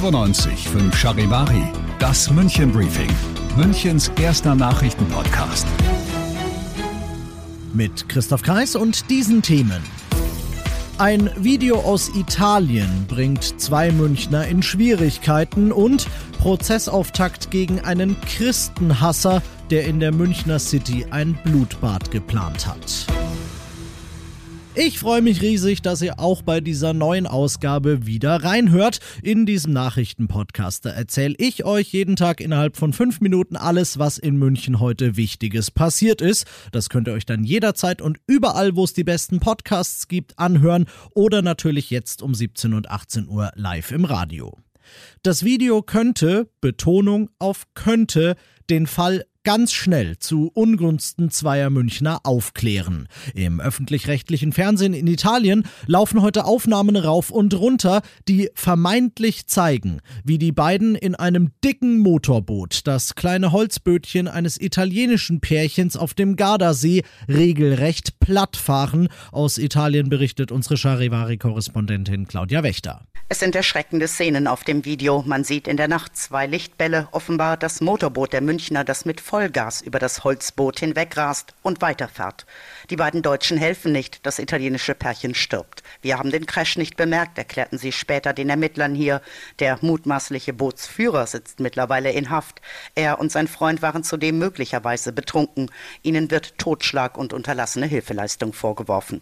95 5 Charivari, das München Briefing, Münchens erster Nachrichtenpodcast. mit Christoph Kreis und diesen Themen. Ein Video aus Italien bringt zwei Münchner in Schwierigkeiten und Prozessauftakt gegen einen Christenhasser, der in der Münchner City ein Blutbad geplant hat. Ich freue mich riesig, dass ihr auch bei dieser neuen Ausgabe wieder reinhört. In diesem Nachrichtenpodcast erzähle ich euch jeden Tag innerhalb von fünf Minuten alles, was in München heute Wichtiges passiert ist. Das könnt ihr euch dann jederzeit und überall, wo es die besten Podcasts gibt, anhören oder natürlich jetzt um 17 und 18 Uhr live im Radio. Das Video könnte, Betonung auf könnte, den Fall ganz schnell zu Ungunsten zweier Münchner aufklären. Im öffentlich-rechtlichen Fernsehen in Italien laufen heute Aufnahmen rauf und runter, die vermeintlich zeigen, wie die beiden in einem dicken Motorboot das kleine Holzbötchen eines italienischen Pärchens auf dem Gardasee regelrecht plattfahren. Aus Italien berichtet unsere Charivari-Korrespondentin Claudia Wächter. Es sind erschreckende Szenen auf dem Video. Man sieht in der Nacht zwei Lichtbälle, offenbar das Motorboot der Münchner, das mit Vollgas über das Holzboot hinwegrast und weiterfährt. Die beiden Deutschen helfen nicht, das italienische Pärchen stirbt. Wir haben den Crash nicht bemerkt, erklärten sie später den Ermittlern hier. Der mutmaßliche Bootsführer sitzt mittlerweile in Haft. Er und sein Freund waren zudem möglicherweise betrunken. Ihnen wird Totschlag und unterlassene Hilfeleistung vorgeworfen.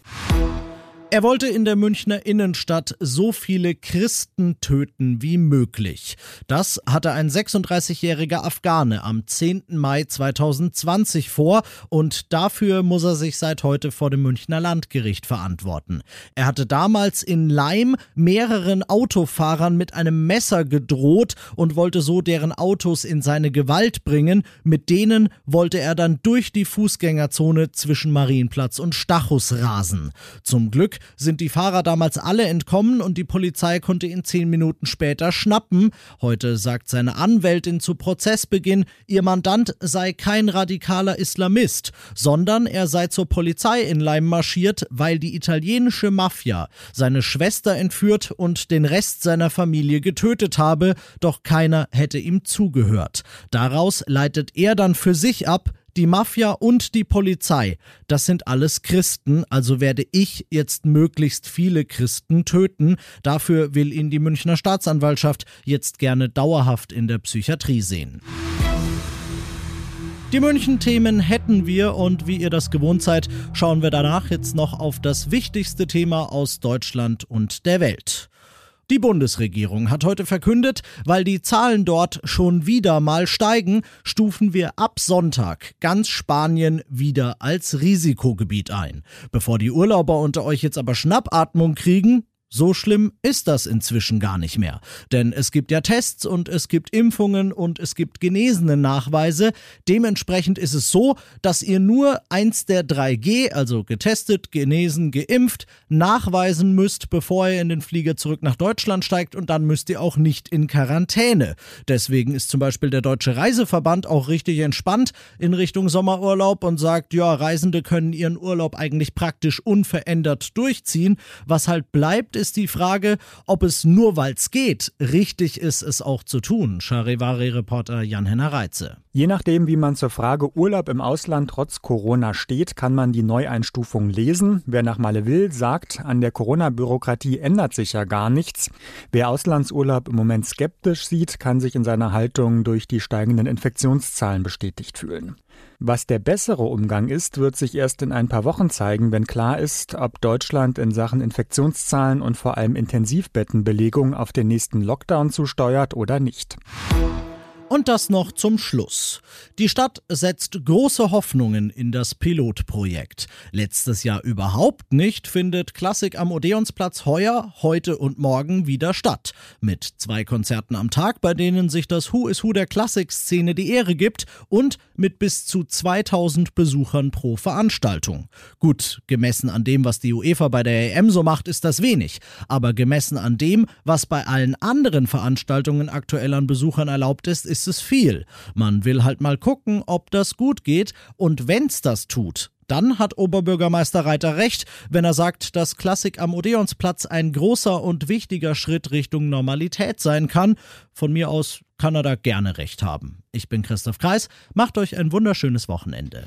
Er wollte in der Münchner Innenstadt so viele Christen töten wie möglich. Das hatte ein 36-jähriger Afghane am 10. Mai 2020 vor und dafür muss er sich seit heute vor dem Münchner Landgericht verantworten. Er hatte damals in Leim mehreren Autofahrern mit einem Messer gedroht und wollte so deren Autos in seine Gewalt bringen. Mit denen wollte er dann durch die Fußgängerzone zwischen Marienplatz und Stachus rasen. Zum Glück sind die Fahrer damals alle entkommen und die Polizei konnte ihn zehn Minuten später schnappen. Heute sagt seine Anwältin zu Prozessbeginn, ihr Mandant sei kein radikaler Islamist, sondern er sei zur Polizei in Leim marschiert, weil die italienische Mafia seine Schwester entführt und den Rest seiner Familie getötet habe, doch keiner hätte ihm zugehört. Daraus leitet er dann für sich ab, die Mafia und die Polizei, das sind alles Christen, also werde ich jetzt möglichst viele Christen töten. Dafür will ihn die Münchner Staatsanwaltschaft jetzt gerne dauerhaft in der Psychiatrie sehen. Die München-Themen hätten wir und wie ihr das gewohnt seid, schauen wir danach jetzt noch auf das wichtigste Thema aus Deutschland und der Welt. Die Bundesregierung hat heute verkündet, weil die Zahlen dort schon wieder mal steigen, stufen wir ab Sonntag ganz Spanien wieder als Risikogebiet ein. Bevor die Urlauber unter euch jetzt aber Schnappatmung kriegen, so schlimm ist das inzwischen gar nicht mehr. Denn es gibt ja Tests und es gibt Impfungen und es gibt genesene Nachweise. Dementsprechend ist es so, dass ihr nur eins der 3G, also getestet, genesen, geimpft, nachweisen müsst, bevor ihr in den Flieger zurück nach Deutschland steigt und dann müsst ihr auch nicht in Quarantäne. Deswegen ist zum Beispiel der Deutsche Reiseverband auch richtig entspannt in Richtung Sommerurlaub und sagt, ja, Reisende können ihren Urlaub eigentlich praktisch unverändert durchziehen. Was halt bleibt, ist die Frage, ob es nur weil es geht, richtig ist, es auch zu tun. Charivari-Reporter Jan-Henner Reitze. Je nachdem, wie man zur Frage Urlaub im Ausland trotz Corona steht, kann man die Neueinstufung lesen. Wer nach Malle will, sagt, an der Corona-Bürokratie ändert sich ja gar nichts. Wer Auslandsurlaub im Moment skeptisch sieht, kann sich in seiner Haltung durch die steigenden Infektionszahlen bestätigt fühlen. Was der bessere Umgang ist, wird sich erst in ein paar Wochen zeigen, wenn klar ist, ob Deutschland in Sachen Infektionszahlen und vor allem Intensivbettenbelegung auf den nächsten Lockdown zusteuert oder nicht. Und das noch zum Schluss. Die Stadt setzt große Hoffnungen in das Pilotprojekt. Letztes Jahr überhaupt nicht findet Klassik am Odeonsplatz heuer, heute und morgen wieder statt. Mit zwei Konzerten am Tag, bei denen sich das Who is Who der Klassikszene die Ehre gibt und mit bis zu 2000 Besuchern pro Veranstaltung. Gut, gemessen an dem, was die UEFA bei der EM so macht, ist das wenig. Aber gemessen an dem, was bei allen anderen Veranstaltungen aktuell an Besuchern erlaubt ist, ist ist es viel. Man will halt mal gucken, ob das gut geht und wenn's das tut, dann hat Oberbürgermeister Reiter recht, wenn er sagt, dass Klassik am Odeonsplatz ein großer und wichtiger Schritt Richtung Normalität sein kann. Von mir aus kann er da gerne recht haben. Ich bin Christoph Kreis, macht euch ein wunderschönes Wochenende.